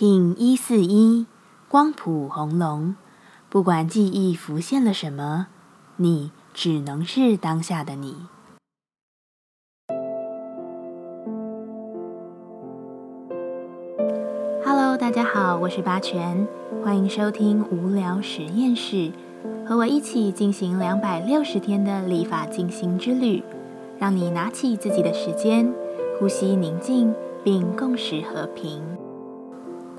听一四一光谱红龙，不管记忆浮现了什么，你只能是当下的你。Hello，大家好，我是八全，欢迎收听无聊实验室，和我一起进行两百六十天的立法进行之旅，让你拿起自己的时间，呼吸宁静，并共识和平。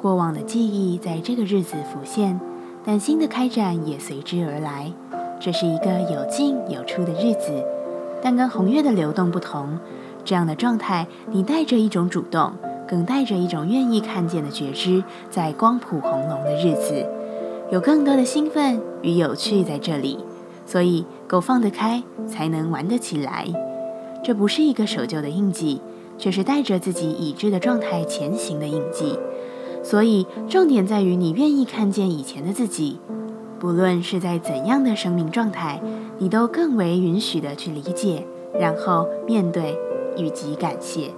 过往的记忆在这个日子浮现，但新的开展也随之而来。这是一个有进有出的日子，但跟红月的流动不同。这样的状态，你带着一种主动，更带着一种愿意看见的觉知，在光谱红龙的日子，有更多的兴奋与有趣在这里。所以，够放得开，才能玩得起来。这不是一个守旧的印记，却是带着自己已知的状态前行的印记。所以，重点在于你愿意看见以前的自己，不论是在怎样的生命状态，你都更为允许的去理解，然后面对以及感谢，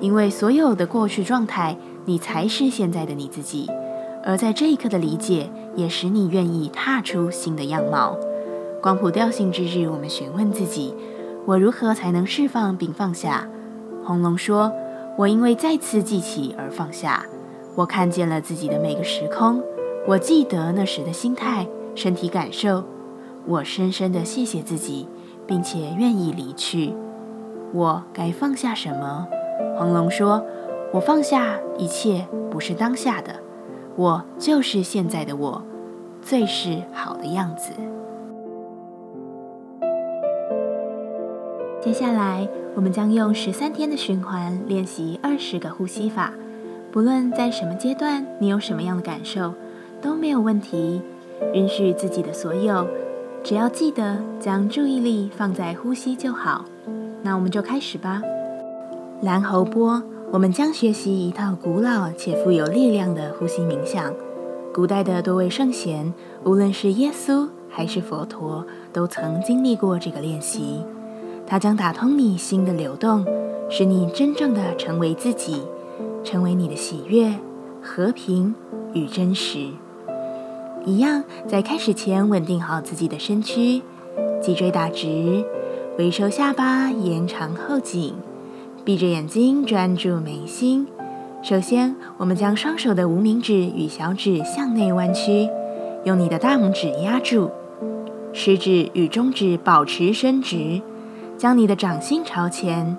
因为所有的过去状态，你才是现在的你自己。而在这一刻的理解，也使你愿意踏出新的样貌。光谱调性之日，我们询问自己：我如何才能释放并放下？红龙说：我因为再次记起而放下。我看见了自己的每个时空，我记得那时的心态、身体感受。我深深的谢谢自己，并且愿意离去。我该放下什么？红龙说：“我放下一切，不是当下的，我就是现在的我，最是好的样子。”接下来，我们将用十三天的循环练习二十个呼吸法。不论在什么阶段，你有什么样的感受，都没有问题。允许自己的所有，只要记得将注意力放在呼吸就好。那我们就开始吧。蓝喉波，我们将学习一套古老且富有力量的呼吸冥想。古代的多位圣贤，无论是耶稣还是佛陀，都曾经历过这个练习。它将打通你心的流动，使你真正的成为自己。成为你的喜悦、和平与真实。一样，在开始前稳定好自己的身躯，脊椎打直，微收下巴，延长后颈，闭着眼睛专注眉心。首先，我们将双手的无名指与小指向内弯曲，用你的大拇指压住，食指与中指保持伸直，将你的掌心朝前。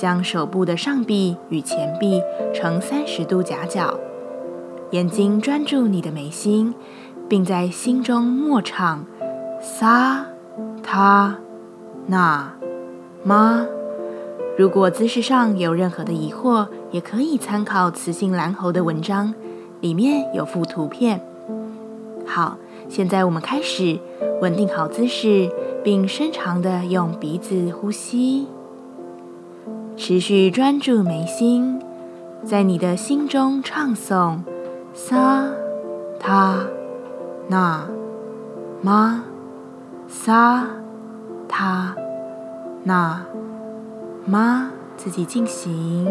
将手部的上臂与前臂呈三十度夹角，眼睛专注你的眉心，并在心中默唱萨他那妈。如果姿势上有任何的疑惑，也可以参考雌性蓝猴的文章，里面有幅图片。好，现在我们开始稳定好姿势，并深长的用鼻子呼吸。持续专注眉心，在你的心中唱诵萨他那玛萨他那玛，自己进行。